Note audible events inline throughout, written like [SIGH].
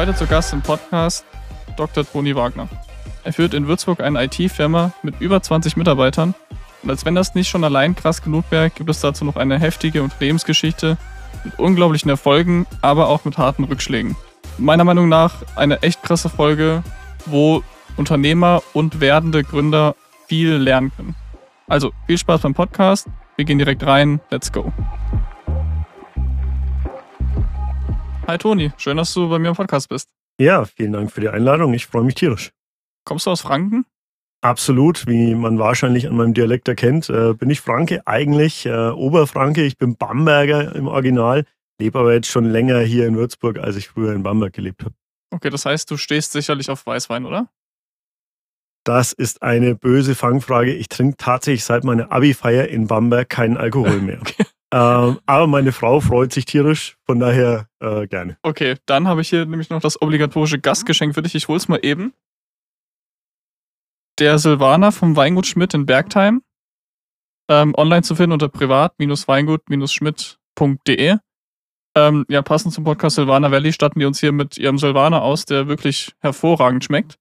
Heute zu Gast im Podcast Dr. Toni Wagner. Er führt in Würzburg eine IT-Firma mit über 20 Mitarbeitern. Und als wenn das nicht schon allein krass genug wäre, gibt es dazu noch eine heftige Unternehmensgeschichte mit unglaublichen Erfolgen, aber auch mit harten Rückschlägen. Meiner Meinung nach eine echt krasse Folge, wo Unternehmer und werdende Gründer viel lernen können. Also viel Spaß beim Podcast. Wir gehen direkt rein. Let's go. Hi Toni, schön, dass du bei mir im Podcast bist. Ja, vielen Dank für die Einladung. Ich freue mich tierisch. Kommst du aus Franken? Absolut, wie man wahrscheinlich an meinem Dialekt erkennt, äh, bin ich Franke, eigentlich äh, Oberfranke. Ich bin Bamberger im Original, lebe aber jetzt schon länger hier in Würzburg, als ich früher in Bamberg gelebt habe. Okay, das heißt, du stehst sicherlich auf Weißwein, oder? Das ist eine böse Fangfrage. Ich trinke tatsächlich seit meiner Abi-Feier in Bamberg keinen Alkohol [LAUGHS] mehr. okay. Ähm, aber meine Frau freut sich tierisch, von daher äh, gerne. Okay, dann habe ich hier nämlich noch das obligatorische Gastgeschenk für dich. Ich hol's mal eben der Silvaner vom Weingut Schmidt in Bergheim. Ähm, online zu finden unter privat-weingut-schmidt.de. Ähm, ja, passend zum Podcast Silvaner Valley statten die uns hier mit ihrem Silvaner aus, der wirklich hervorragend schmeckt.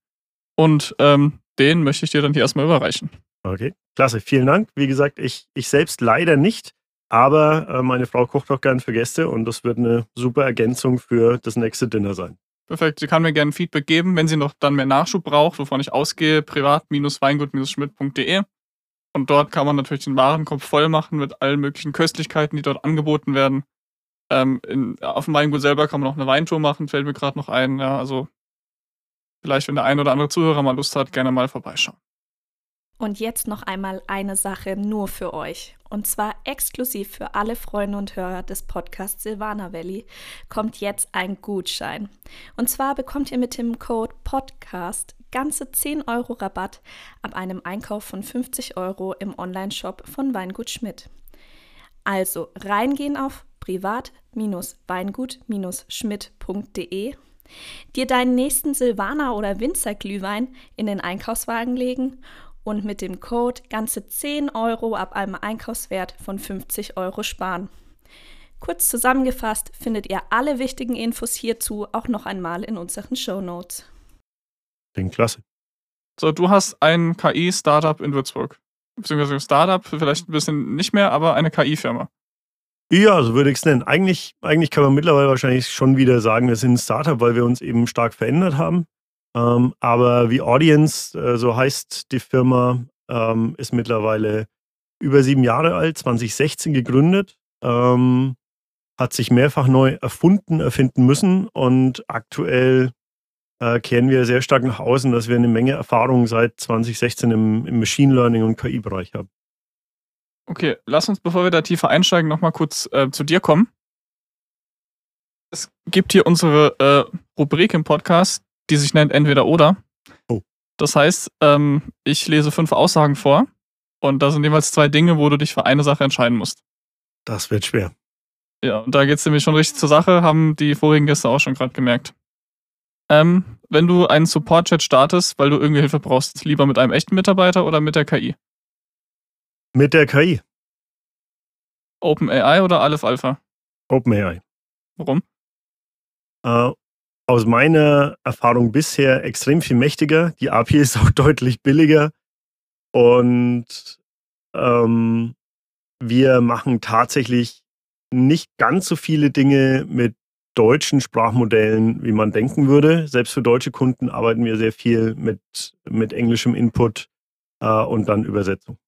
Und ähm, den möchte ich dir dann hier erstmal überreichen. Okay, klasse, vielen Dank. Wie gesagt, ich, ich selbst leider nicht, aber äh, meine Frau kocht auch gern für Gäste und das wird eine super Ergänzung für das nächste Dinner sein. Perfekt. Sie kann mir gerne Feedback geben, wenn sie noch dann mehr Nachschub braucht, wovon ich ausgehe, privat-weingut-schmidt.de. Und dort kann man natürlich den Warenkorb voll machen mit allen möglichen Köstlichkeiten, die dort angeboten werden. Ähm, in, auf dem Weingut selber kann man auch eine Weintour machen, fällt mir gerade noch ein. Ja, also vielleicht, wenn der ein oder andere Zuhörer mal Lust hat, gerne mal vorbeischauen. Und jetzt noch einmal eine Sache nur für euch. Und zwar exklusiv für alle Freunde und Hörer des Podcasts Silvana Valley kommt jetzt ein Gutschein. Und zwar bekommt ihr mit dem Code PODCAST ganze 10 Euro Rabatt ab einem Einkauf von 50 Euro im Online-Shop von Weingut Schmidt. Also reingehen auf privat-weingut-schmidt.de dir deinen nächsten Silvaner oder Winzerglühwein in den Einkaufswagen legen und mit dem Code ganze 10 Euro ab einem Einkaufswert von 50 Euro sparen. Kurz zusammengefasst findet ihr alle wichtigen Infos hierzu auch noch einmal in unseren Show Notes. Klingt klasse. So, du hast ein KI-Startup in Würzburg. Beziehungsweise ein Startup, vielleicht ein bisschen nicht mehr, aber eine KI-Firma. Ja, so würde ich es nennen. Eigentlich, eigentlich kann man mittlerweile wahrscheinlich schon wieder sagen, wir sind ein Startup, weil wir uns eben stark verändert haben. Ähm, aber wie Audience, äh, so heißt die Firma, ähm, ist mittlerweile über sieben Jahre alt, 2016 gegründet, ähm, hat sich mehrfach neu erfunden, erfinden müssen und aktuell äh, kehren wir sehr stark nach außen, dass wir eine Menge Erfahrung seit 2016 im, im Machine Learning und KI-Bereich haben. Okay, lass uns, bevor wir da tiefer einsteigen, nochmal kurz äh, zu dir kommen. Es gibt hier unsere äh, Rubrik im Podcast, die sich nennt Entweder oder. Oh. Das heißt, ähm, ich lese fünf Aussagen vor und da sind jeweils zwei Dinge, wo du dich für eine Sache entscheiden musst. Das wird schwer. Ja, und da geht es nämlich schon richtig zur Sache, haben die vorigen Gäste auch schon gerade gemerkt. Ähm, wenn du einen Support-Chat startest, weil du irgendwie Hilfe brauchst, lieber mit einem echten Mitarbeiter oder mit der KI? Mit der KI. OpenAI oder Aleph Alpha? OpenAI. Warum? Äh, aus meiner Erfahrung bisher extrem viel mächtiger. Die API ist auch [LAUGHS] deutlich billiger. Und ähm, wir machen tatsächlich nicht ganz so viele Dinge mit deutschen Sprachmodellen, wie man denken würde. Selbst für deutsche Kunden arbeiten wir sehr viel mit, mit englischem Input äh, und dann Übersetzung.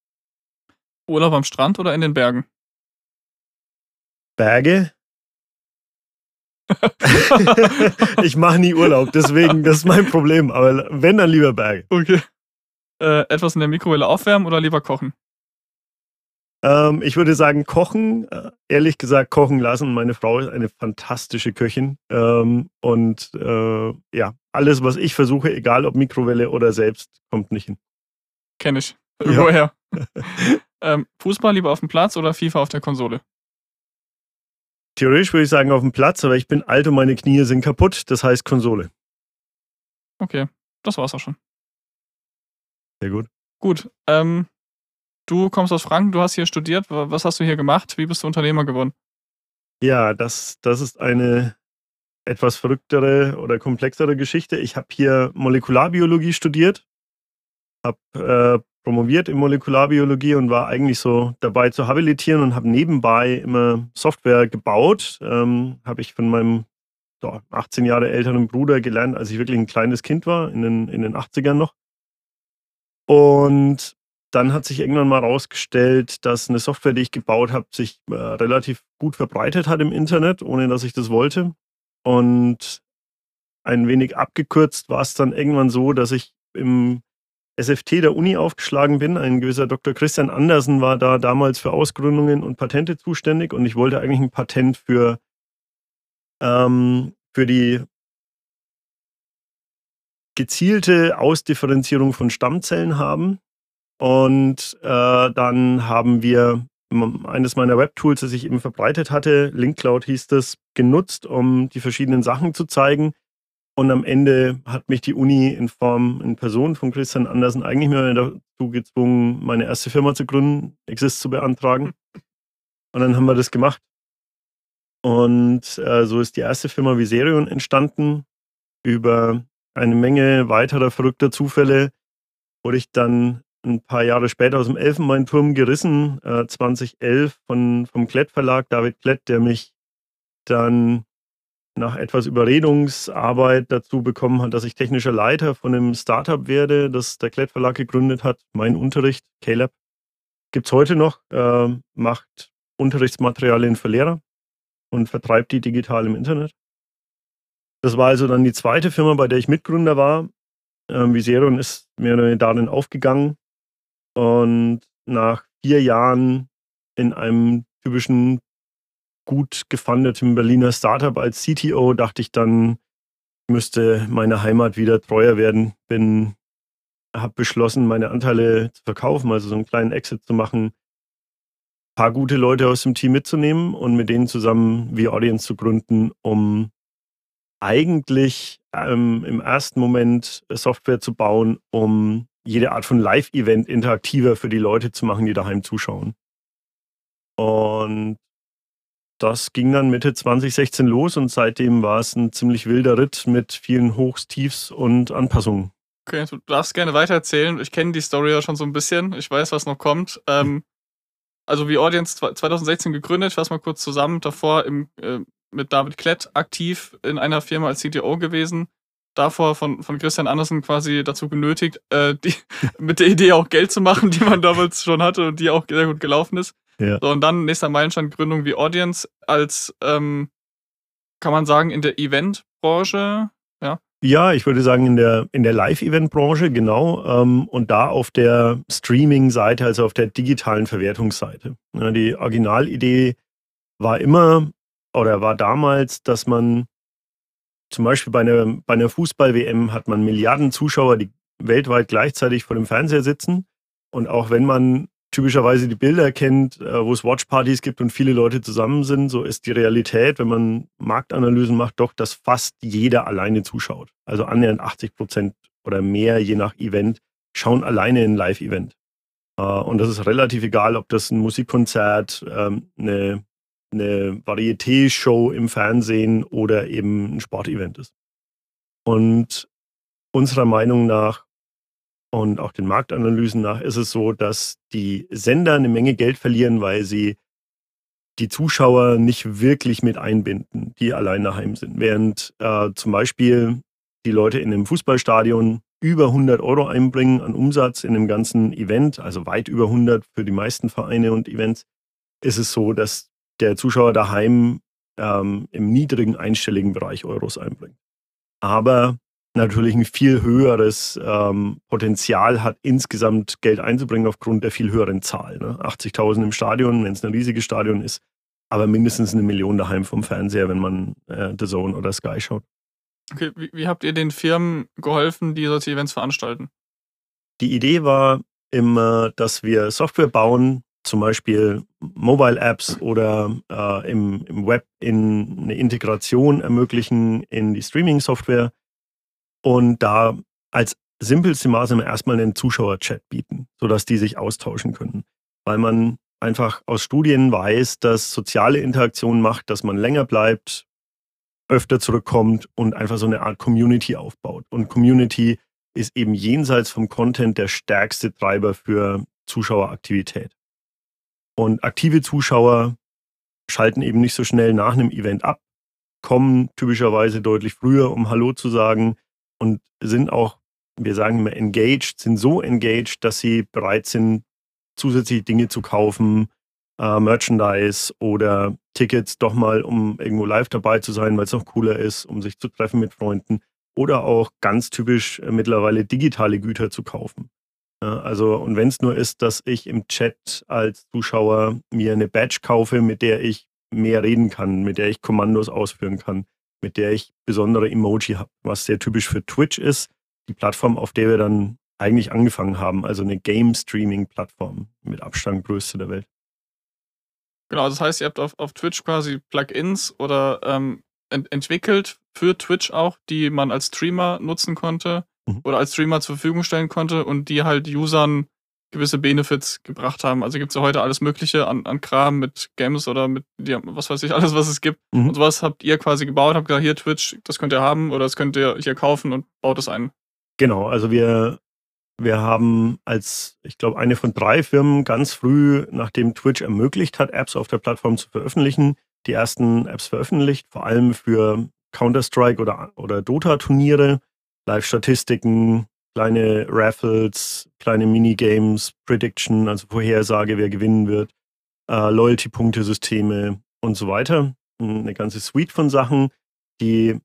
Urlaub am Strand oder in den Bergen? Berge. [LAUGHS] ich mache nie Urlaub, deswegen, das ist mein Problem. Aber wenn, dann lieber Berge. Okay. Äh, etwas in der Mikrowelle aufwärmen oder lieber kochen? Ähm, ich würde sagen, kochen. Äh, ehrlich gesagt, kochen lassen. Meine Frau ist eine fantastische Köchin. Ähm, und äh, ja, alles, was ich versuche, egal ob Mikrowelle oder selbst, kommt nicht hin. Kenn ich. Woher? [LAUGHS] ähm, Fußball lieber auf dem Platz oder FIFA auf der Konsole? Theoretisch würde ich sagen auf dem Platz, aber ich bin alt und meine Knie sind kaputt. Das heißt Konsole. Okay, das war's auch schon. Sehr gut. Gut. Ähm, du kommst aus Franken, du hast hier studiert. Was hast du hier gemacht? Wie bist du Unternehmer geworden? Ja, das, das ist eine etwas verrücktere oder komplexere Geschichte. Ich habe hier Molekularbiologie studiert, habe äh, promoviert in Molekularbiologie und war eigentlich so dabei zu habilitieren und habe nebenbei immer Software gebaut. Ähm, habe ich von meinem so, 18 Jahre älteren Bruder gelernt, als ich wirklich ein kleines Kind war, in den, in den 80ern noch. Und dann hat sich irgendwann mal herausgestellt, dass eine Software, die ich gebaut habe, sich äh, relativ gut verbreitet hat im Internet, ohne dass ich das wollte. Und ein wenig abgekürzt war es dann irgendwann so, dass ich im SFT der Uni aufgeschlagen bin. Ein gewisser Dr. Christian Andersen war da damals für Ausgründungen und Patente zuständig und ich wollte eigentlich ein Patent für, ähm, für die gezielte Ausdifferenzierung von Stammzellen haben. Und äh, dann haben wir eines meiner Webtools, das ich eben verbreitet hatte, LinkCloud hieß das, genutzt, um die verschiedenen Sachen zu zeigen. Und am Ende hat mich die Uni in Form, in Person von Christian Andersen eigentlich mehr dazu gezwungen, meine erste Firma zu gründen, Exist zu beantragen. Und dann haben wir das gemacht. Und äh, so ist die erste Firma Viserion entstanden. Über eine Menge weiterer verrückter Zufälle wurde ich dann ein paar Jahre später aus dem Elfenbeinturm gerissen, äh, 2011 von, vom Klett Verlag, David Klett, der mich dann nach etwas Überredungsarbeit dazu bekommen hat, dass ich technischer Leiter von einem Startup werde, das der Klett Verlag gegründet hat. Mein Unterricht, KLab, gibt es heute noch, äh, macht Unterrichtsmaterialien für Lehrer und vertreibt die digital im Internet. Das war also dann die zweite Firma, bei der ich Mitgründer war. Ähm, Viseron ist mir darin aufgegangen und nach vier Jahren in einem typischen gut gefundeten Berliner Startup als CTO dachte ich dann, müsste meine Heimat wieder treuer werden. Bin, habe beschlossen, meine Anteile zu verkaufen, also so einen kleinen Exit zu machen, ein paar gute Leute aus dem Team mitzunehmen und mit denen zusammen V-Audience zu gründen, um eigentlich ähm, im ersten Moment Software zu bauen, um jede Art von Live-Event interaktiver für die Leute zu machen, die daheim zuschauen. Und das ging dann Mitte 2016 los und seitdem war es ein ziemlich wilder Ritt mit vielen Hochs, Tiefs und Anpassungen. Okay, du darfst gerne weitererzählen. Ich kenne die Story ja schon so ein bisschen. Ich weiß, was noch kommt. Ähm, also wie Audience 2016 gegründet, ich fasse mal kurz zusammen. Davor im, äh, mit David Klett aktiv in einer Firma als CTO gewesen. Davor von, von Christian Andersen quasi dazu genötigt, äh, die, [LAUGHS] mit der Idee auch Geld zu machen, die man damals schon hatte und die auch sehr gut gelaufen ist. Ja. So, und dann nächster Meilenstein Gründung wie Audience als, ähm, kann man sagen, in der Eventbranche, ja? Ja, ich würde sagen, in der, in der Live-Event-Branche, genau. Ähm, und da auf der Streaming-Seite, also auf der digitalen Verwertungsseite. Ja, die Originalidee war immer oder war damals, dass man zum Beispiel bei einer, bei einer Fußball-WM hat man Milliarden Zuschauer, die weltweit gleichzeitig vor dem Fernseher sitzen. Und auch wenn man typischerweise die Bilder kennt, äh, wo es Watchpartys gibt und viele Leute zusammen sind, so ist die Realität, wenn man Marktanalysen macht, doch, dass fast jeder alleine zuschaut. Also annähernd 80 Prozent oder mehr, je nach Event, schauen alleine ein Live-Event. Äh, und das ist relativ egal, ob das ein Musikkonzert, ähm, eine, eine Varieté-Show im Fernsehen oder eben ein Sportevent ist. Und unserer Meinung nach und auch den Marktanalysen nach ist es so, dass die Sender eine Menge Geld verlieren, weil sie die Zuschauer nicht wirklich mit einbinden, die allein daheim sind. Während äh, zum Beispiel die Leute in einem Fußballstadion über 100 Euro einbringen an Umsatz in dem ganzen Event, also weit über 100 für die meisten Vereine und Events, ist es so, dass der Zuschauer daheim ähm, im niedrigen einstelligen Bereich Euros einbringt. Aber natürlich ein viel höheres ähm, Potenzial hat, insgesamt Geld einzubringen aufgrund der viel höheren Zahl. Ne? 80.000 im Stadion, wenn es ein riesiges Stadion ist, aber mindestens eine Million daheim vom Fernseher, wenn man äh, The Zone oder Sky schaut. Okay, wie, wie habt ihr den Firmen geholfen, die solche Events veranstalten? Die Idee war immer, dass wir Software bauen, zum Beispiel Mobile Apps oder äh, im, im Web in eine Integration ermöglichen in die Streaming-Software und da als simpelste Maßnahme erstmal einen Zuschauerchat bieten, sodass die sich austauschen können. Weil man einfach aus Studien weiß, dass soziale Interaktion macht, dass man länger bleibt, öfter zurückkommt und einfach so eine Art Community aufbaut. Und Community ist eben jenseits vom Content der stärkste Treiber für Zuschaueraktivität. Und aktive Zuschauer schalten eben nicht so schnell nach einem Event ab, kommen typischerweise deutlich früher, um Hallo zu sagen und sind auch, wir sagen immer engaged, sind so engaged, dass sie bereit sind, zusätzliche Dinge zu kaufen, äh, Merchandise oder Tickets doch mal, um irgendwo live dabei zu sein, weil es noch cooler ist, um sich zu treffen mit Freunden oder auch ganz typisch äh, mittlerweile digitale Güter zu kaufen. Ja, also, und wenn es nur ist, dass ich im Chat als Zuschauer mir eine Badge kaufe, mit der ich mehr reden kann, mit der ich Kommandos ausführen kann, mit der ich besondere Emoji habe, was sehr typisch für Twitch ist, die Plattform, auf der wir dann eigentlich angefangen haben, also eine Game-Streaming-Plattform mit Abstand größte der Welt. Genau, das heißt, ihr habt auf, auf Twitch quasi Plugins oder ähm, ent entwickelt für Twitch auch, die man als Streamer nutzen konnte mhm. oder als Streamer zur Verfügung stellen konnte und die halt Usern gewisse Benefits gebracht haben. Also gibt es ja heute alles Mögliche an, an Kram mit Games oder mit ja, was weiß ich, [LAUGHS] alles, was es gibt. Mhm. Und sowas habt ihr quasi gebaut, habt gesagt, hier Twitch, das könnt ihr haben oder das könnt ihr hier kaufen und baut es ein. Genau, also wir wir haben als, ich glaube, eine von drei Firmen ganz früh, nachdem Twitch ermöglicht hat, Apps auf der Plattform zu veröffentlichen, die ersten Apps veröffentlicht, vor allem für Counter-Strike oder, oder Dota-Turniere, Live-Statistiken, kleine Raffles, kleine Minigames, Prediction, also Vorhersage, wer gewinnen wird, äh, Loyalty-Punktesysteme und so weiter. Eine ganze Suite von Sachen, die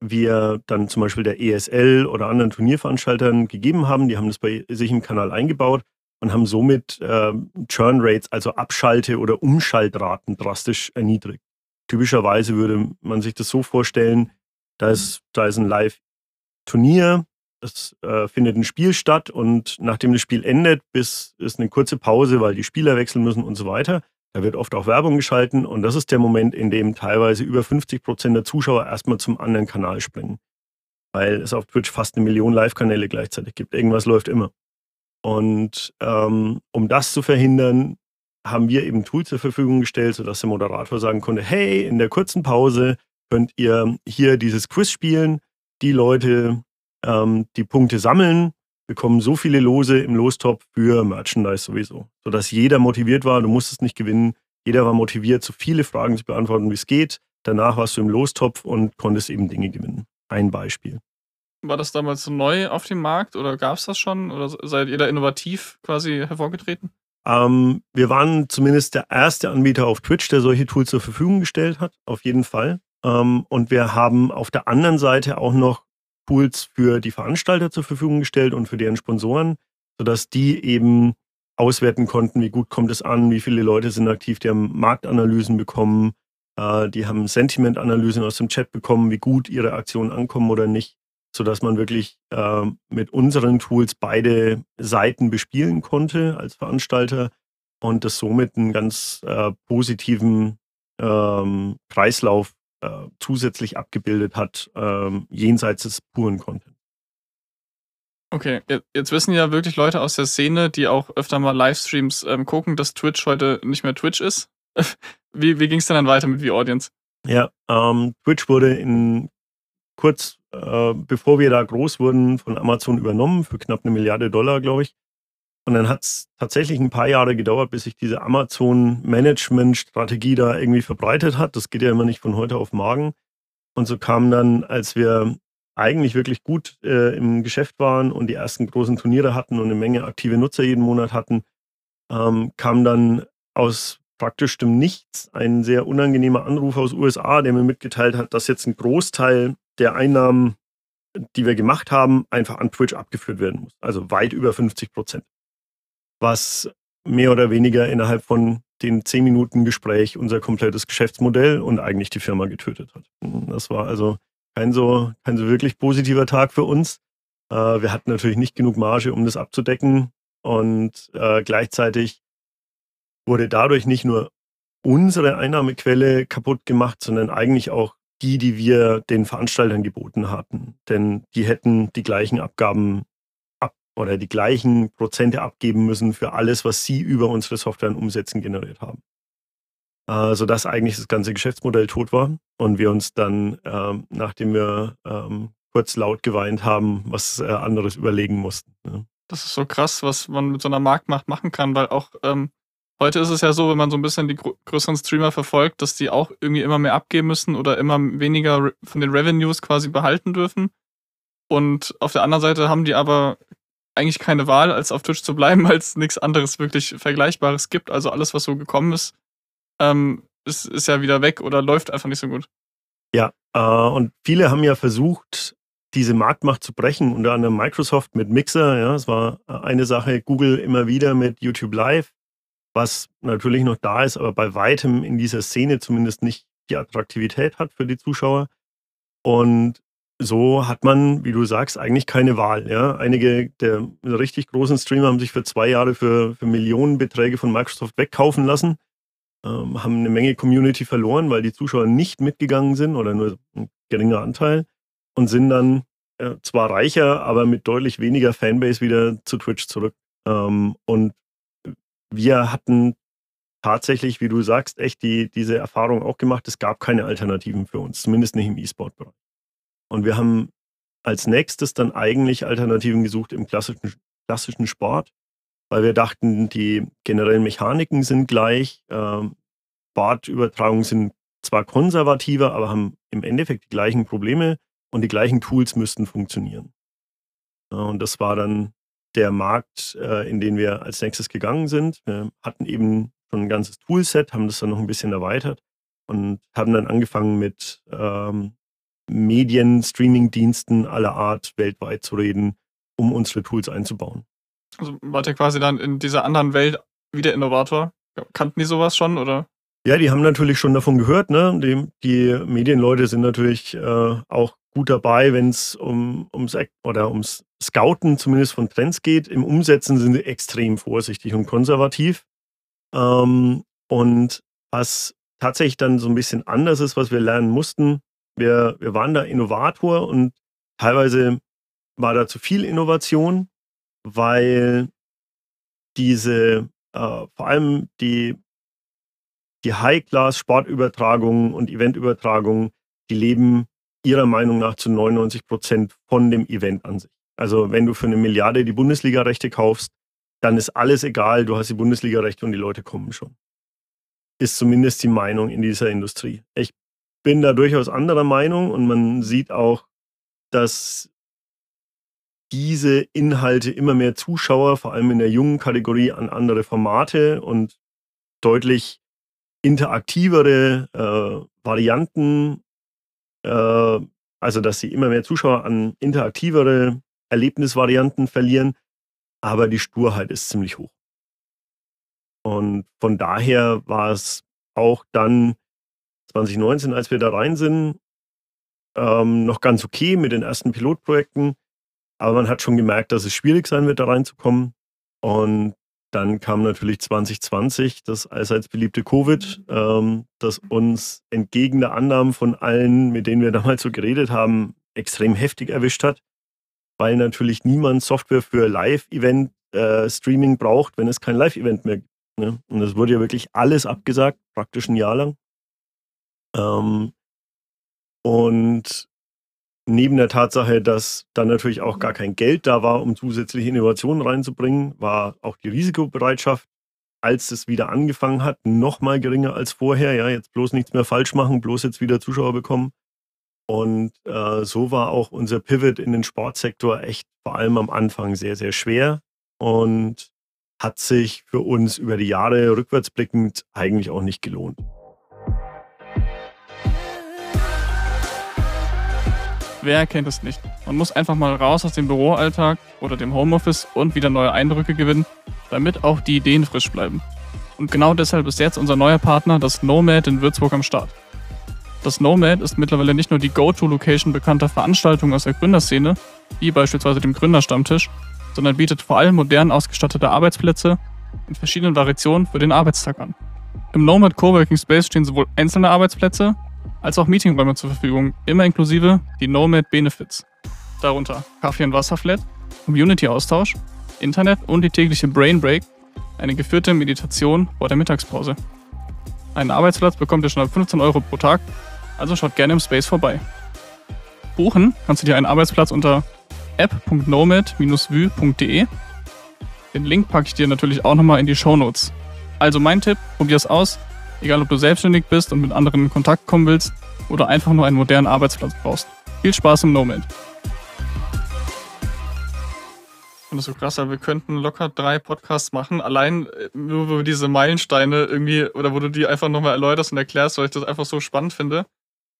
wir dann zum Beispiel der ESL oder anderen Turnierveranstaltern gegeben haben. Die haben das bei sich im Kanal eingebaut und haben somit äh, Churn Rates, also Abschalte- oder Umschaltraten drastisch erniedrigt. Typischerweise würde man sich das so vorstellen, da ist, da ist ein Live-Turnier, es äh, findet ein Spiel statt und nachdem das Spiel endet, bis ist eine kurze Pause, weil die Spieler wechseln müssen und so weiter. Da wird oft auch Werbung geschalten und das ist der Moment, in dem teilweise über 50 Prozent der Zuschauer erstmal zum anderen Kanal springen. Weil es auf Twitch fast eine Million Live-Kanäle gleichzeitig gibt. Irgendwas läuft immer. Und ähm, um das zu verhindern, haben wir eben Tools zur Verfügung gestellt, sodass der Moderator sagen konnte, hey, in der kurzen Pause könnt ihr hier dieses Quiz spielen. Die Leute, ähm, die Punkte sammeln, bekommen so viele Lose im Lostopf für Merchandise sowieso, sodass jeder motiviert war. Du musstest nicht gewinnen. Jeder war motiviert, so viele Fragen zu beantworten, wie es geht. Danach warst du im Lostopf und konntest eben Dinge gewinnen. Ein Beispiel. War das damals neu auf dem Markt oder gab es das schon? Oder seid ihr da innovativ quasi hervorgetreten? Ähm, wir waren zumindest der erste Anbieter auf Twitch, der solche Tools zur Verfügung gestellt hat, auf jeden Fall. Ähm, und wir haben auf der anderen Seite auch noch Tools für die Veranstalter zur Verfügung gestellt und für deren Sponsoren, sodass die eben auswerten konnten, wie gut kommt es an, wie viele Leute sind aktiv, die haben Marktanalysen bekommen, äh, die haben Sentimentanalysen aus dem Chat bekommen, wie gut ihre Aktionen ankommen oder nicht, sodass man wirklich äh, mit unseren Tools beide Seiten bespielen konnte als Veranstalter und das somit einen ganz äh, positiven ähm, Kreislauf äh, zusätzlich abgebildet hat, ähm, jenseits des puren Content. Okay, jetzt wissen ja wirklich Leute aus der Szene, die auch öfter mal Livestreams ähm, gucken, dass Twitch heute nicht mehr Twitch ist. [LAUGHS] wie wie ging es denn dann weiter mit V-Audience? Ja, ähm, Twitch wurde in kurz äh, bevor wir da groß wurden, von Amazon übernommen für knapp eine Milliarde Dollar, glaube ich. Und dann hat es tatsächlich ein paar Jahre gedauert, bis sich diese Amazon-Management-Strategie da irgendwie verbreitet hat. Das geht ja immer nicht von heute auf morgen. Und so kam dann, als wir eigentlich wirklich gut äh, im Geschäft waren und die ersten großen Turniere hatten und eine Menge aktive Nutzer jeden Monat hatten, ähm, kam dann aus praktisch dem Nichts ein sehr unangenehmer Anruf aus USA, der mir mitgeteilt hat, dass jetzt ein Großteil der Einnahmen, die wir gemacht haben, einfach an Twitch abgeführt werden muss. Also weit über 50 Prozent was mehr oder weniger innerhalb von den zehn Minuten Gespräch unser komplettes Geschäftsmodell und eigentlich die Firma getötet hat. Das war also kein so, kein so wirklich positiver Tag für uns. Äh, wir hatten natürlich nicht genug Marge, um das abzudecken und äh, gleichzeitig wurde dadurch nicht nur unsere Einnahmequelle kaputt gemacht, sondern eigentlich auch die, die wir den Veranstaltern geboten hatten. Denn die hätten die gleichen Abgaben oder die gleichen Prozente abgeben müssen für alles, was sie über unsere Software und Umsätzen generiert haben. äh, sodass eigentlich das ganze Geschäftsmodell tot war und wir uns dann, ähm, nachdem wir ähm, kurz laut geweint haben, was äh, anderes überlegen mussten. Ja. Das ist so krass, was man mit so einer Marktmacht machen kann, weil auch ähm, heute ist es ja so, wenn man so ein bisschen die größeren Streamer verfolgt, dass die auch irgendwie immer mehr abgeben müssen oder immer weniger von den Revenues quasi behalten dürfen. Und auf der anderen Seite haben die aber eigentlich keine Wahl, als auf Twitch zu bleiben, [LAUGHS] weil es nichts anderes wirklich Vergleichbares gibt. Also alles, was so gekommen ist, ähm, ist, ist ja wieder weg oder läuft einfach nicht so gut. Ja, äh, und viele haben ja versucht, diese Marktmacht zu brechen, unter anderem Microsoft mit Mixer, ja, es war eine Sache, Google immer wieder mit YouTube Live, was natürlich noch da ist, aber bei weitem in dieser Szene zumindest nicht die Attraktivität hat für die Zuschauer. Und so hat man, wie du sagst, eigentlich keine Wahl. Ja? Einige der richtig großen Streamer haben sich für zwei Jahre für, für Millionenbeträge von Microsoft wegkaufen lassen, ähm, haben eine Menge Community verloren, weil die Zuschauer nicht mitgegangen sind oder nur ein geringer Anteil und sind dann äh, zwar reicher, aber mit deutlich weniger Fanbase wieder zu Twitch zurück. Ähm, und wir hatten tatsächlich, wie du sagst, echt die, diese Erfahrung auch gemacht. Es gab keine Alternativen für uns, zumindest nicht im E-Sport-Bereich. Und wir haben als nächstes dann eigentlich Alternativen gesucht im klassischen, klassischen Sport, weil wir dachten, die generellen Mechaniken sind gleich, äh, Sportübertragungen sind zwar konservativer, aber haben im Endeffekt die gleichen Probleme und die gleichen Tools müssten funktionieren. Ja, und das war dann der Markt, äh, in den wir als nächstes gegangen sind. Wir hatten eben schon ein ganzes Toolset, haben das dann noch ein bisschen erweitert und haben dann angefangen mit ähm, Medien, Streaming-Diensten aller Art weltweit zu reden, um unsere Tools einzubauen. Also wart ihr quasi dann in dieser anderen Welt wieder Innovator? Kannten die sowas schon oder? Ja, die haben natürlich schon davon gehört. Ne? Die, die Medienleute sind natürlich äh, auch gut dabei, wenn es um, ums, oder ums Scouten zumindest von Trends geht. Im Umsetzen sind sie extrem vorsichtig und konservativ. Ähm, und was tatsächlich dann so ein bisschen anders ist, was wir lernen mussten, wir, wir waren da Innovator und teilweise war da zu viel Innovation, weil diese, äh, vor allem die, die High-Class-Sportübertragungen und Eventübertragungen, die leben ihrer Meinung nach zu 99 Prozent von dem Event an sich. Also wenn du für eine Milliarde die Bundesliga-Rechte kaufst, dann ist alles egal, du hast die Bundesliga-Rechte und die Leute kommen schon. Ist zumindest die Meinung in dieser Industrie. Ich bin da durchaus anderer Meinung und man sieht auch, dass diese Inhalte immer mehr Zuschauer, vor allem in der jungen Kategorie, an andere Formate und deutlich interaktivere äh, Varianten, äh, also dass sie immer mehr Zuschauer an interaktivere Erlebnisvarianten verlieren, aber die Sturheit ist ziemlich hoch. Und von daher war es auch dann 2019, als wir da rein sind, ähm, noch ganz okay mit den ersten Pilotprojekten. Aber man hat schon gemerkt, dass es schwierig sein wird, da reinzukommen. Und dann kam natürlich 2020 das allseits beliebte Covid, ähm, das uns entgegen der Annahmen von allen, mit denen wir [LAUGHS] damals so geredet haben, extrem heftig erwischt hat, weil natürlich niemand Software für Live-Event-Streaming äh, braucht, wenn es kein Live-Event mehr gibt. Ne? Und es wurde ja wirklich alles abgesagt, praktisch ein Jahr lang. Ähm, und neben der Tatsache, dass dann natürlich auch gar kein Geld da war, um zusätzliche Innovationen reinzubringen, war auch die Risikobereitschaft, als es wieder angefangen hat, noch mal geringer als vorher. Ja, jetzt bloß nichts mehr falsch machen, bloß jetzt wieder Zuschauer bekommen. Und äh, so war auch unser Pivot in den Sportsektor echt vor allem am Anfang sehr, sehr schwer und hat sich für uns über die Jahre rückwärtsblickend eigentlich auch nicht gelohnt. Wer kennt es nicht? Man muss einfach mal raus aus dem Büroalltag oder dem Homeoffice und wieder neue Eindrücke gewinnen, damit auch die Ideen frisch bleiben. Und genau deshalb ist jetzt unser neuer Partner, das Nomad in Würzburg, am Start. Das Nomad ist mittlerweile nicht nur die Go-To-Location bekannter Veranstaltungen aus der Gründerszene, wie beispielsweise dem Gründerstammtisch, sondern bietet vor allem modern ausgestattete Arbeitsplätze in verschiedenen Variationen für den Arbeitstag an. Im Nomad Coworking Space stehen sowohl einzelne Arbeitsplätze als auch Meetingräume zur Verfügung, immer inklusive die Nomad Benefits. Darunter Kaffee- und Wasserflat, Community-Austausch, Internet und die tägliche Brain Break, eine geführte Meditation vor der Mittagspause. Einen Arbeitsplatz bekommt ihr schon ab 15 Euro pro Tag, also schaut gerne im Space vorbei. Buchen kannst du dir einen Arbeitsplatz unter app.nomad-vue.de. Den Link packe ich dir natürlich auch nochmal in die Show Notes. Also mein Tipp, probier es aus, egal ob du selbstständig bist und mit anderen in Kontakt kommen willst oder einfach nur einen modernen Arbeitsplatz brauchst. Viel Spaß im Nomad. Und das ist so krass, wir könnten locker drei Podcasts machen, allein äh, nur über diese Meilensteine irgendwie, oder wo du die einfach nochmal erläuterst und erklärst, weil ich das einfach so spannend finde,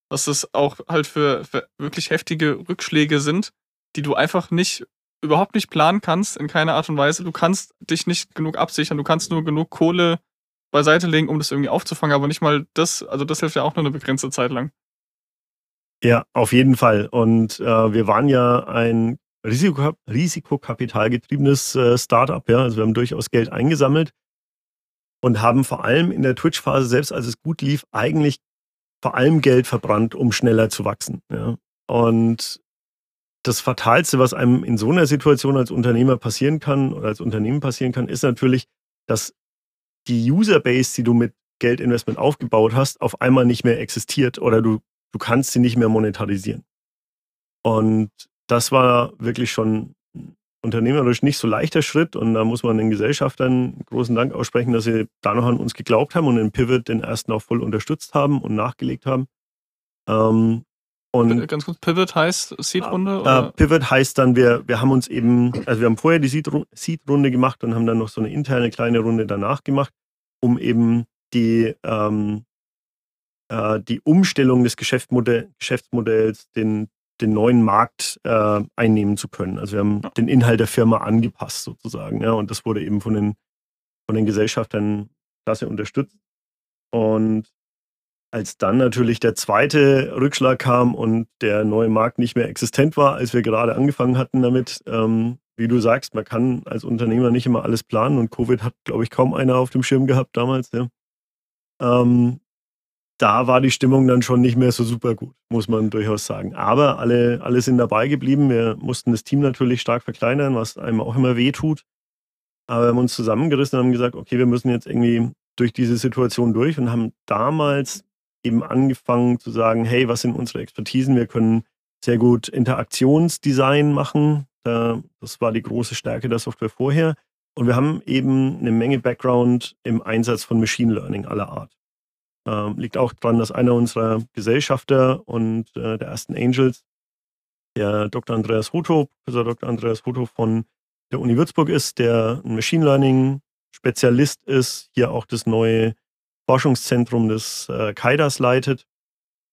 dass es auch halt für, für wirklich heftige Rückschläge sind, die du einfach nicht, überhaupt nicht planen kannst, in keiner Art und Weise. Du kannst dich nicht genug absichern, du kannst nur genug Kohle beiseite legen, um das irgendwie aufzufangen, aber nicht mal das, also das hilft ja auch nur eine begrenzte Zeit lang. Ja, auf jeden Fall. Und äh, wir waren ja ein Risiko, risikokapitalgetriebenes äh, Startup, ja. Also wir haben durchaus Geld eingesammelt und haben vor allem in der Twitch-Phase, selbst als es gut lief, eigentlich vor allem Geld verbrannt, um schneller zu wachsen. Ja. Und das Fatalste, was einem in so einer Situation als Unternehmer passieren kann oder als Unternehmen passieren kann, ist natürlich, dass die Userbase, die du mit Geldinvestment aufgebaut hast, auf einmal nicht mehr existiert oder du, du kannst sie nicht mehr monetarisieren. Und das war wirklich schon unternehmerisch nicht so leichter Schritt und da muss man den Gesellschaftern großen Dank aussprechen, dass sie da noch an uns geglaubt haben und den Pivot den ersten auch voll unterstützt haben und nachgelegt haben. Ähm, und ganz kurz, Pivot heißt Seed-Runde? Äh, Pivot heißt dann, wir, wir haben uns eben, also wir haben vorher die Seed-Runde gemacht und haben dann noch so eine interne kleine Runde danach gemacht, um eben die, ähm, äh, die Umstellung des Geschäftsmodell, Geschäftsmodells, den, den neuen Markt äh, einnehmen zu können. Also wir haben ja. den Inhalt der Firma angepasst sozusagen. Ja, und das wurde eben von den, von den Gesellschaftern klasse unterstützt. Und als dann natürlich der zweite Rückschlag kam und der neue Markt nicht mehr existent war, als wir gerade angefangen hatten damit, ähm, wie du sagst, man kann als Unternehmer nicht immer alles planen und Covid hat, glaube ich, kaum einer auf dem Schirm gehabt damals. Ja. Ähm, da war die Stimmung dann schon nicht mehr so super gut, muss man durchaus sagen. Aber alle, alle sind dabei geblieben. Wir mussten das Team natürlich stark verkleinern, was einem auch immer weh tut. Aber wir haben uns zusammengerissen und haben gesagt, okay, wir müssen jetzt irgendwie durch diese Situation durch und haben damals eben angefangen zu sagen, hey, was sind unsere Expertisen? Wir können sehr gut Interaktionsdesign machen. Das war die große Stärke der Software vorher. Und wir haben eben eine Menge Background im Einsatz von Machine Learning aller Art. Ähm, liegt auch daran, dass einer unserer Gesellschafter und äh, der ersten Angels, der Dr. Andreas Hutho, Professor Dr. Andreas Hutho von der Uni Würzburg ist, der ein Machine Learning Spezialist ist, hier auch das neue Forschungszentrum des äh, KAIDAS leitet.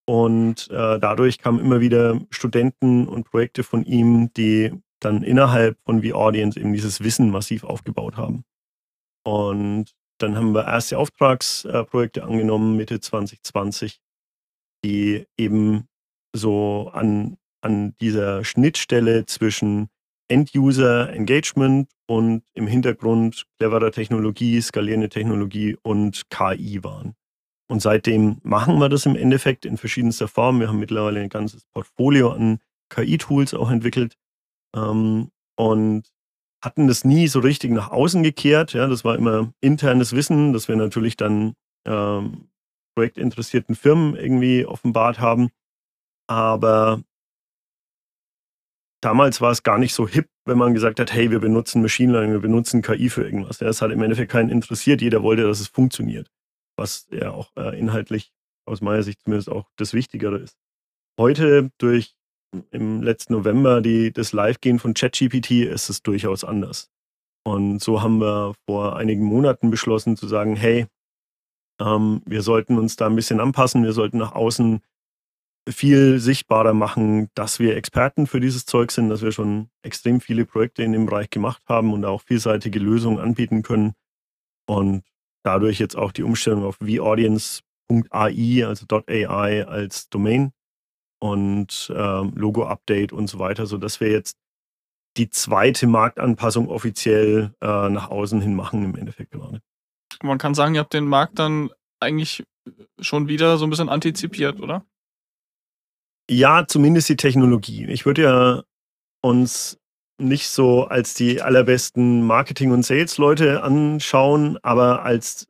Und äh, dadurch kamen immer wieder Studenten und Projekte von ihm, die dann innerhalb von V-Audience eben dieses Wissen massiv aufgebaut haben. Und dann haben wir erste Auftragsprojekte angenommen Mitte 2020, die eben so an, an dieser Schnittstelle zwischen End-User Engagement und im Hintergrund cleverer Technologie, skalierende Technologie und KI waren. Und seitdem machen wir das im Endeffekt in verschiedenster Form. Wir haben mittlerweile ein ganzes Portfolio an KI-Tools auch entwickelt. Ähm, und hatten das nie so richtig nach außen gekehrt. Ja, das war immer internes Wissen, das wir natürlich dann ähm, projektinteressierten Firmen irgendwie offenbart haben. Aber damals war es gar nicht so hip, wenn man gesagt hat, hey, wir benutzen Machine Learning, wir benutzen KI für irgendwas. Ja, es hat im Endeffekt keinen interessiert. Jeder wollte, dass es funktioniert. Was ja auch äh, inhaltlich aus meiner Sicht zumindest auch das Wichtigere ist. Heute durch im letzten November die, das Live-Gehen von ChatGPT ist es durchaus anders. Und so haben wir vor einigen Monaten beschlossen zu sagen, hey, ähm, wir sollten uns da ein bisschen anpassen, wir sollten nach außen viel sichtbarer machen, dass wir Experten für dieses Zeug sind, dass wir schon extrem viele Projekte in dem Bereich gemacht haben und auch vielseitige Lösungen anbieten können. Und dadurch jetzt auch die Umstellung auf vaudience.ai, also .ai als Domain und ähm, Logo-Update und so weiter, sodass wir jetzt die zweite Marktanpassung offiziell äh, nach außen hin machen im Endeffekt gerade. Man kann sagen, ihr habt den Markt dann eigentlich schon wieder so ein bisschen antizipiert, oder? Ja, zumindest die Technologie. Ich würde ja uns nicht so als die allerbesten Marketing- und Sales-Leute anschauen, aber als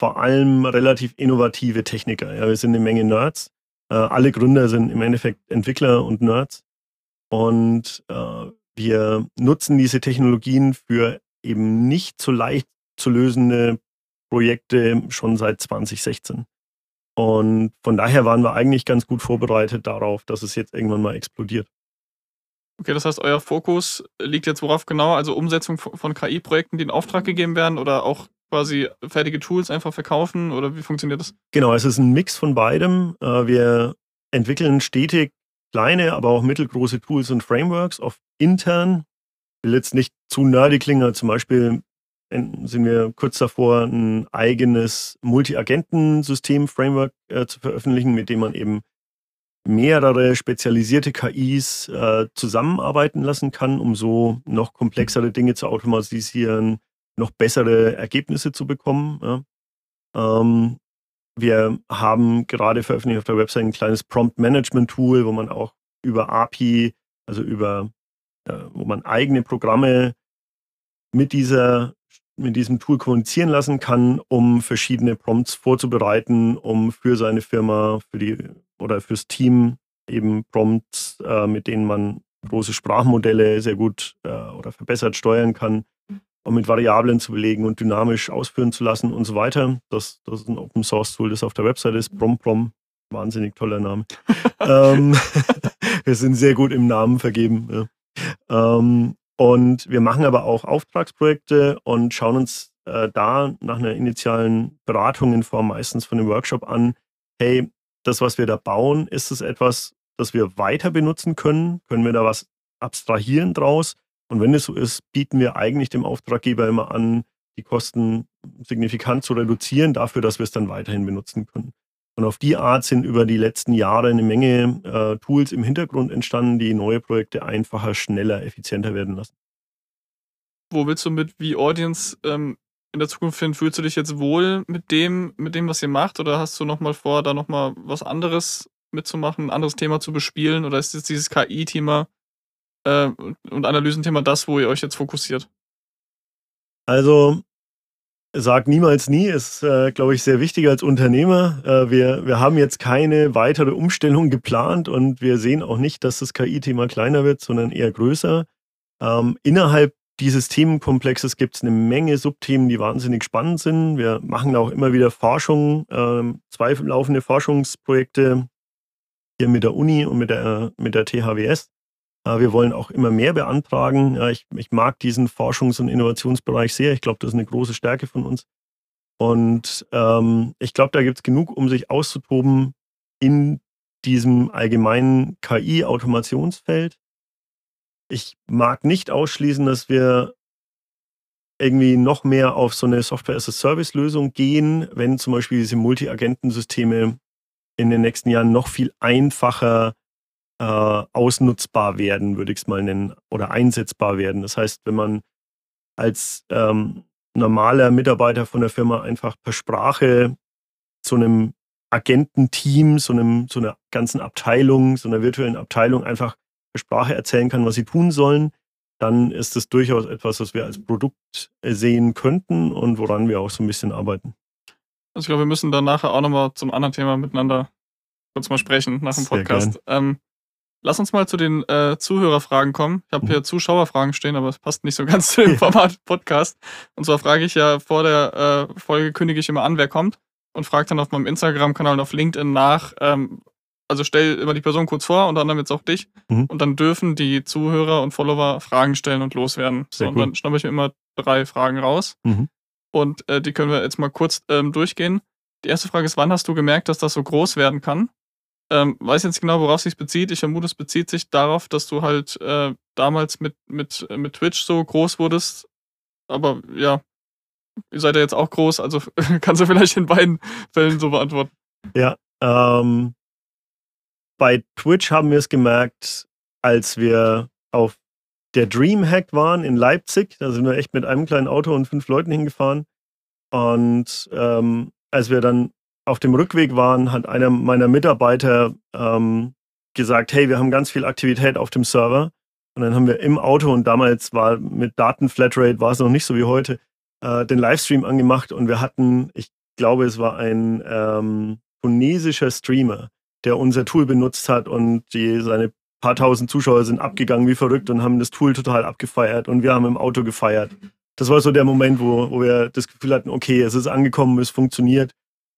vor allem relativ innovative Techniker. Ja, wir sind eine Menge Nerds. Äh, alle Gründer sind im Endeffekt Entwickler und Nerds. Und äh, wir nutzen diese Technologien für eben nicht so leicht zu lösende Projekte schon seit 2016. Und von daher waren wir eigentlich ganz gut vorbereitet darauf, dass es jetzt irgendwann mal explodiert. Okay, das heißt, euer Fokus liegt jetzt worauf genau? Also Umsetzung von KI-Projekten, die in Auftrag gegeben werden oder auch quasi fertige Tools einfach verkaufen oder wie funktioniert das? Genau, es ist ein Mix von beidem. Äh, wir entwickeln stetig kleine, aber auch mittelgroße Tools und Frameworks auf intern. Ich will jetzt nicht zu nerdy klingen, zum Beispiel sind wir kurz davor, ein eigenes Multi-Agenten-System-Framework äh, zu veröffentlichen, mit dem man eben mehrere spezialisierte KIs äh, zusammenarbeiten lassen kann, um so noch komplexere Dinge zu automatisieren, noch bessere Ergebnisse zu bekommen. Ja. Ähm, wir haben gerade veröffentlicht auf der Website ein kleines Prompt-Management-Tool, wo man auch über API, also über, äh, wo man eigene Programme mit dieser mit diesem Tool kommunizieren lassen kann, um verschiedene Prompts vorzubereiten, um für seine Firma, für die oder fürs Team eben Prompts, äh, mit denen man große Sprachmodelle sehr gut äh, oder verbessert steuern kann, um mit Variablen zu belegen und dynamisch ausführen zu lassen und so weiter. Das, das ist ein Open Source Tool, das auf der Website ist. PromProm, wahnsinnig toller Name. [LAUGHS] ähm, [LAUGHS] wir sind sehr gut im Namen vergeben. Ja. Ähm, und wir machen aber auch Auftragsprojekte und schauen uns äh, da nach einer initialen Beratung in Form meistens von einem Workshop an, hey, das, was wir da bauen, ist es etwas, das wir weiter benutzen können? Können wir da was abstrahieren draus? Und wenn es so ist, bieten wir eigentlich dem Auftraggeber immer an, die Kosten signifikant zu reduzieren, dafür, dass wir es dann weiterhin benutzen können. Und auf die Art sind über die letzten Jahre eine Menge äh, Tools im Hintergrund entstanden, die neue Projekte einfacher, schneller, effizienter werden lassen. Wo willst du mit V-Audience ähm, in der Zukunft hin? Fühlst du dich jetzt wohl mit dem, mit dem, was ihr macht? Oder hast du nochmal vor, da nochmal was anderes mitzumachen, ein anderes Thema zu bespielen? Oder ist jetzt dieses KI-Thema äh, und Analysenthema das, wo ihr euch jetzt fokussiert? Also Sag niemals nie, ist, äh, glaube ich, sehr wichtig als Unternehmer. Äh, wir, wir haben jetzt keine weitere Umstellung geplant und wir sehen auch nicht, dass das KI-Thema kleiner wird, sondern eher größer. Ähm, innerhalb dieses Themenkomplexes gibt es eine Menge Subthemen, die wahnsinnig spannend sind. Wir machen auch immer wieder Forschung, ähm, zwei laufende Forschungsprojekte hier mit der Uni und mit der, mit der THWS. Äh, wir wollen auch immer mehr beantragen. Ich, ich mag diesen Forschungs- und Innovationsbereich sehr. Ich glaube, das ist eine große Stärke von uns. Und ähm, ich glaube, da gibt es genug, um sich auszutoben in diesem allgemeinen KI-Automationsfeld. Ich mag nicht ausschließen, dass wir irgendwie noch mehr auf so eine Software-as-a-Service-Lösung gehen, wenn zum Beispiel diese Multi-Agentensysteme in den nächsten Jahren noch viel einfacher äh, ausnutzbar werden, würde ich es mal nennen, oder einsetzbar werden. Das heißt, wenn man als ähm, normaler Mitarbeiter von der Firma einfach per Sprache zu einem Agententeam, so, einem, so einer ganzen Abteilung, so einer virtuellen Abteilung einfach per Sprache erzählen kann, was sie tun sollen, dann ist das durchaus etwas, was wir als Produkt sehen könnten und woran wir auch so ein bisschen arbeiten. Also ich glaube, wir müssen dann nachher auch nochmal zum anderen Thema miteinander kurz mal sprechen nach dem Podcast. Ähm, Lass uns mal zu den äh, Zuhörerfragen kommen. Ich habe hier mhm. Zuschauerfragen stehen, aber es passt nicht so [LAUGHS] ganz zu dem Format Podcast. Und zwar frage ich ja vor der äh, Folge, kündige ich immer an, wer kommt und frage dann auf meinem Instagram-Kanal und auf LinkedIn nach. Ähm, also stell immer die Person kurz vor, unter anderem jetzt auch dich. Mhm. Und dann dürfen die Zuhörer und Follower Fragen stellen und loswerden. So, und dann schnappe ich mir immer drei Fragen raus. Mhm. Und äh, die können wir jetzt mal kurz ähm, durchgehen. Die erste Frage ist, wann hast du gemerkt, dass das so groß werden kann? Ähm, weiß jetzt genau, worauf es sich bezieht. Ich vermute, es bezieht sich darauf, dass du halt äh, damals mit, mit, mit Twitch so groß wurdest. Aber ja, ihr seid ja jetzt auch groß, also [LAUGHS] kannst du vielleicht in beiden Fällen so beantworten. Ja, ähm, bei Twitch haben wir es gemerkt, als wir auf der Dreamhack waren in Leipzig. Da sind wir echt mit einem kleinen Auto und fünf Leuten hingefahren. Und ähm, als wir dann auf dem Rückweg waren, hat einer meiner Mitarbeiter ähm, gesagt, hey, wir haben ganz viel Aktivität auf dem Server. Und dann haben wir im Auto, und damals war mit Datenflatrate, war es noch nicht so wie heute, äh, den Livestream angemacht und wir hatten, ich glaube, es war ein ähm, tunesischer Streamer, der unser Tool benutzt hat und die, seine paar tausend Zuschauer sind abgegangen wie verrückt und haben das Tool total abgefeiert und wir haben im Auto gefeiert. Das war so der Moment, wo, wo wir das Gefühl hatten, okay, es ist angekommen, es funktioniert.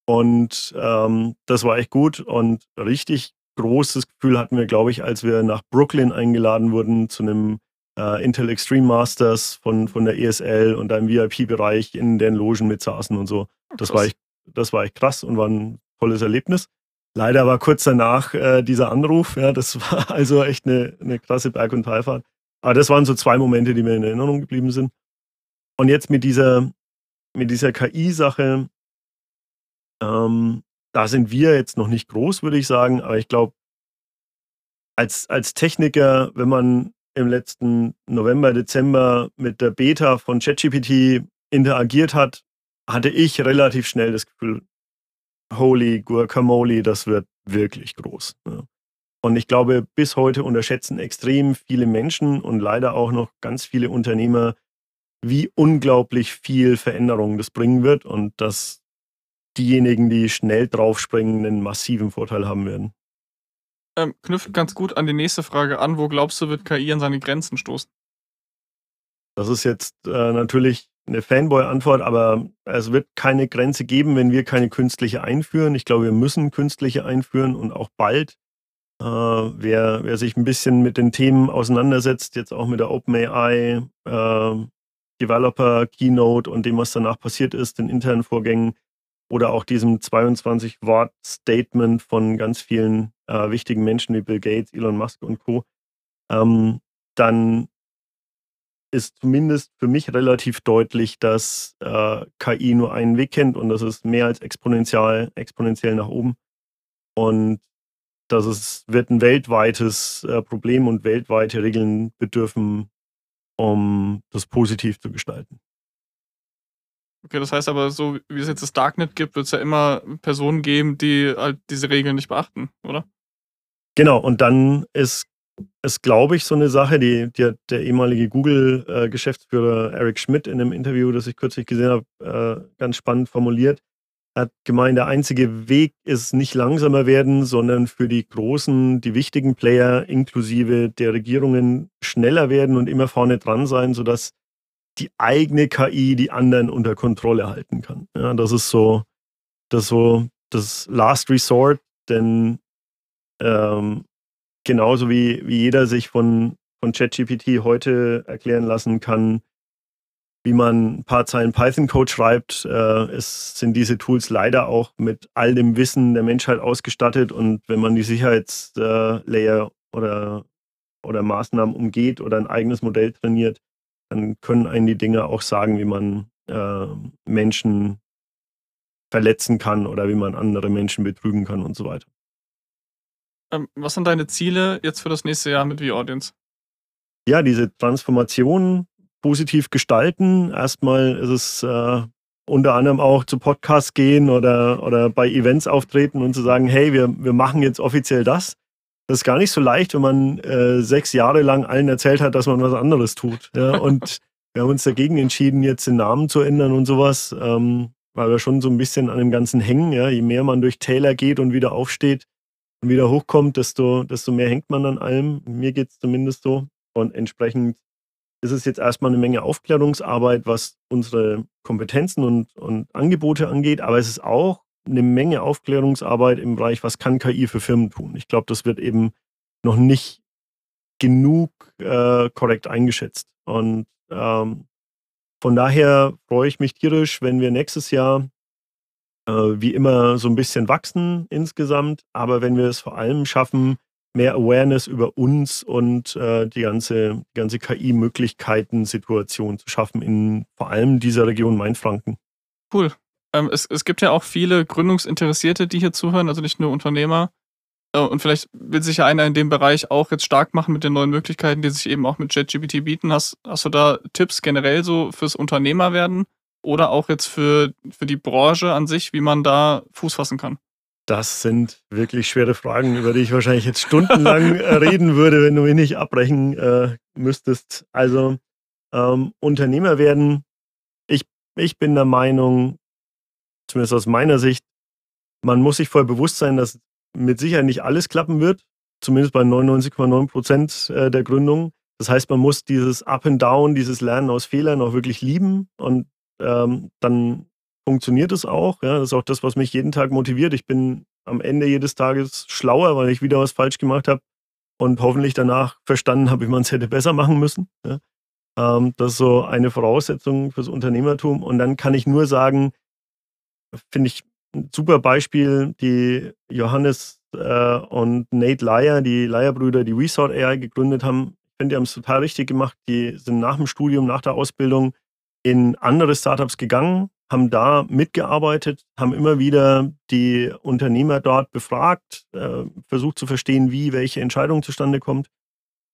Und ähm, das war echt gut und richtig großes Gefühl hatten wir, glaube ich, als wir nach Brooklyn eingeladen wurden zu einem äh, Intel Extreme Masters von, von der ESL und einem VIP-Bereich in den Logen mit saßen und so. Das war, echt, das war echt krass und war ein tolles Erlebnis. Leider war kurz danach äh, dieser Anruf. Ja, das [LAUGHS] war also echt eine, eine krasse Berg- und Talfahrt. Aber das waren so zwei Momente, die mir in Erinnerung geblieben sind. Und jetzt mit dieser, mit dieser KI-Sache, ähm, da sind wir jetzt noch nicht groß, würde ich sagen. Aber ich glaube, als, als Techniker, wenn man im letzten November, Dezember mit der Beta von ChatGPT interagiert hat, hatte ich relativ schnell das Gefühl, holy guacamole, das wird wirklich groß. Ja. Und ich glaube, bis heute unterschätzen extrem viele Menschen und leider auch noch ganz viele Unternehmer, wie unglaublich viel Veränderung das bringen wird und dass diejenigen, die schnell draufspringen, einen massiven Vorteil haben werden. Ähm, knüpft ganz gut an die nächste Frage an. Wo glaubst du, wird KI an seine Grenzen stoßen? Das ist jetzt äh, natürlich eine Fanboy-Antwort, aber es wird keine Grenze geben, wenn wir keine künstliche einführen. Ich glaube, wir müssen künstliche einführen und auch bald. Äh, wer, wer sich ein bisschen mit den Themen auseinandersetzt, jetzt auch mit der OpenAI, äh, Developer, Keynote und dem, was danach passiert ist, den internen Vorgängen oder auch diesem 22-Wort-Statement von ganz vielen äh, wichtigen Menschen wie Bill Gates, Elon Musk und Co., ähm, dann ist zumindest für mich relativ deutlich, dass äh, KI nur einen Weg kennt und das ist mehr als exponentiell, exponentiell nach oben. Und dass es wird ein weltweites äh, Problem und weltweite Regeln bedürfen, um das positiv zu gestalten. Okay, das heißt aber, so wie es jetzt das Darknet gibt, wird es ja immer Personen geben, die halt diese Regeln nicht beachten, oder? Genau, und dann ist ist, glaube ich, so eine Sache, die, die der ehemalige Google-Geschäftsführer Eric Schmidt in einem Interview, das ich kürzlich gesehen habe, äh, ganz spannend formuliert. Er hat gemeint, der einzige Weg ist nicht langsamer werden, sondern für die großen, die wichtigen Player inklusive der Regierungen schneller werden und immer vorne dran sein, sodass die eigene KI die anderen unter Kontrolle halten kann. Ja, das ist so das, so das Last Resort, denn ähm, genauso wie, wie jeder sich von, von ChatGPT heute erklären lassen kann, wie man ein paar Zeilen Python-Code schreibt, äh, es sind diese Tools leider auch mit all dem Wissen der Menschheit ausgestattet. Und wenn man die Sicherheitslayer äh, oder, oder Maßnahmen umgeht oder ein eigenes Modell trainiert, dann können einen die Dinge auch sagen, wie man äh, Menschen verletzen kann oder wie man andere Menschen betrügen kann und so weiter. Ähm, was sind deine Ziele jetzt für das nächste Jahr mit V-Audience? Ja, diese Transformation positiv gestalten. Erstmal ist es äh, unter anderem auch zu Podcasts gehen oder, oder bei Events auftreten und zu sagen, hey, wir, wir machen jetzt offiziell das. Das ist gar nicht so leicht, wenn man äh, sechs Jahre lang allen erzählt hat, dass man was anderes tut. Ja? [LAUGHS] Und wir haben uns dagegen entschieden, jetzt den Namen zu ändern und sowas, ähm, weil wir schon so ein bisschen an dem Ganzen hängen. Ja? Je mehr man durch Täler geht und wieder aufsteht, und wieder hochkommt, desto, desto mehr hängt man an allem. Mir geht es zumindest so. Und entsprechend ist es jetzt erstmal eine Menge Aufklärungsarbeit, was unsere Kompetenzen und, und Angebote angeht, aber es ist auch eine Menge Aufklärungsarbeit im Bereich, was kann KI für Firmen tun. Ich glaube, das wird eben noch nicht genug äh, korrekt eingeschätzt. Und ähm, von daher freue ich mich tierisch, wenn wir nächstes Jahr äh, wie immer so ein bisschen wachsen insgesamt. Aber wenn wir es vor allem schaffen, mehr Awareness über uns und äh, die ganze, die ganze KI-Möglichkeiten-Situation zu schaffen in vor allem dieser Region Mainfranken. Cool. Ähm, es, es gibt ja auch viele Gründungsinteressierte, die hier zuhören, also nicht nur Unternehmer. Äh, und vielleicht will sich ja einer in dem Bereich auch jetzt stark machen mit den neuen Möglichkeiten, die sich eben auch mit ChatGPT bieten. Hast, hast du da Tipps generell so fürs Unternehmerwerden? oder auch jetzt für, für die Branche an sich, wie man da Fuß fassen kann? Das sind wirklich schwere Fragen, über die ich wahrscheinlich jetzt stundenlang äh, [LAUGHS] reden würde, wenn du mich nicht abbrechen äh, müsstest. Also ähm, Unternehmer werden, ich, ich bin der Meinung, zumindest aus meiner Sicht, man muss sich voll bewusst sein, dass mit Sicherheit nicht alles klappen wird, zumindest bei 99,9 Prozent äh, der Gründungen. Das heißt, man muss dieses Up and Down, dieses Lernen aus Fehlern auch wirklich lieben und ähm, dann funktioniert es auch. Ja? Das ist auch das, was mich jeden Tag motiviert. Ich bin am Ende jedes Tages schlauer, weil ich wieder was falsch gemacht habe und hoffentlich danach verstanden habe, wie man es hätte besser machen müssen. Ja? Ähm, das ist so eine Voraussetzung fürs Unternehmertum. Und dann kann ich nur sagen, finde ich ein super Beispiel, die Johannes äh, und Nate Lyer, die Lyer-Brüder, die Resort AI gegründet haben. Ich finde, die haben es total richtig gemacht. Die sind nach dem Studium, nach der Ausbildung in andere Startups gegangen, haben da mitgearbeitet, haben immer wieder die Unternehmer dort befragt, äh, versucht zu verstehen, wie welche Entscheidung zustande kommt,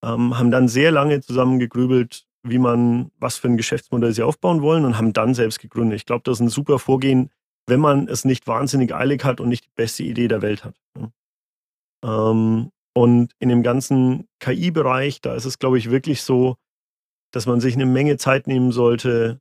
ähm, haben dann sehr lange zusammen gegrübelt, wie man, was für ein Geschäftsmodell sie aufbauen wollen und haben dann selbst gegründet. Ich glaube, das ist ein super Vorgehen, wenn man es nicht wahnsinnig eilig hat und nicht die beste Idee der Welt hat. Ähm, und in dem ganzen KI-Bereich, da ist es, glaube ich, wirklich so, dass man sich eine Menge Zeit nehmen sollte,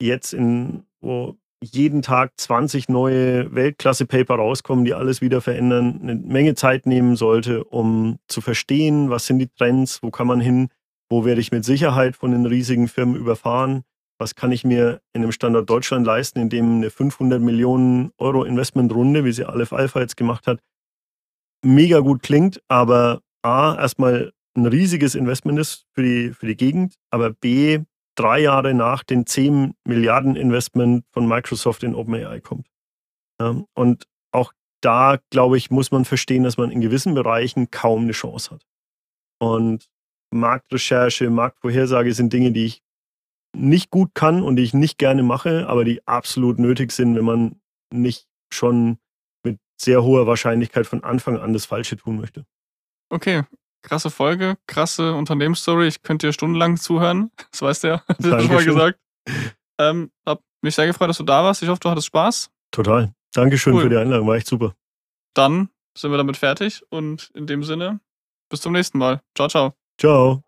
jetzt in, wo jeden Tag 20 neue Weltklasse-Paper rauskommen, die alles wieder verändern, eine Menge Zeit nehmen sollte, um zu verstehen, was sind die Trends, wo kann man hin, wo werde ich mit Sicherheit von den riesigen Firmen überfahren, was kann ich mir in dem Standort Deutschland leisten, in dem eine 500 Millionen Euro Investmentrunde, wie sie Aleph Alpha jetzt gemacht hat, mega gut klingt, aber A, erstmal ein riesiges Investment ist für die, für die Gegend, aber B, drei Jahre nach den 10 Milliarden Investment von Microsoft in OpenAI kommt. und auch da, glaube ich, muss man verstehen, dass man in gewissen Bereichen kaum eine Chance hat. Und Marktrecherche, Marktvorhersage sind Dinge, die ich nicht gut kann und die ich nicht gerne mache, aber die absolut nötig sind, wenn man nicht schon mit sehr hoher Wahrscheinlichkeit von Anfang an das Falsche tun möchte. Okay, krasse Folge, krasse Unternehmensstory. Ich könnte dir stundenlang zuhören. [LAUGHS] Das weißt du [LAUGHS] ja. Das hast du schon mal gesagt. [LAUGHS] Ähm, hab mich sehr gefreut, dass du da warst. Ich hoffe, du hattest Spaß. Total. Dankeschön cool. für die Einladung. War echt super. Dann sind wir damit fertig und in dem Sinne, bis zum nächsten Mal. Ciao, ciao. Ciao.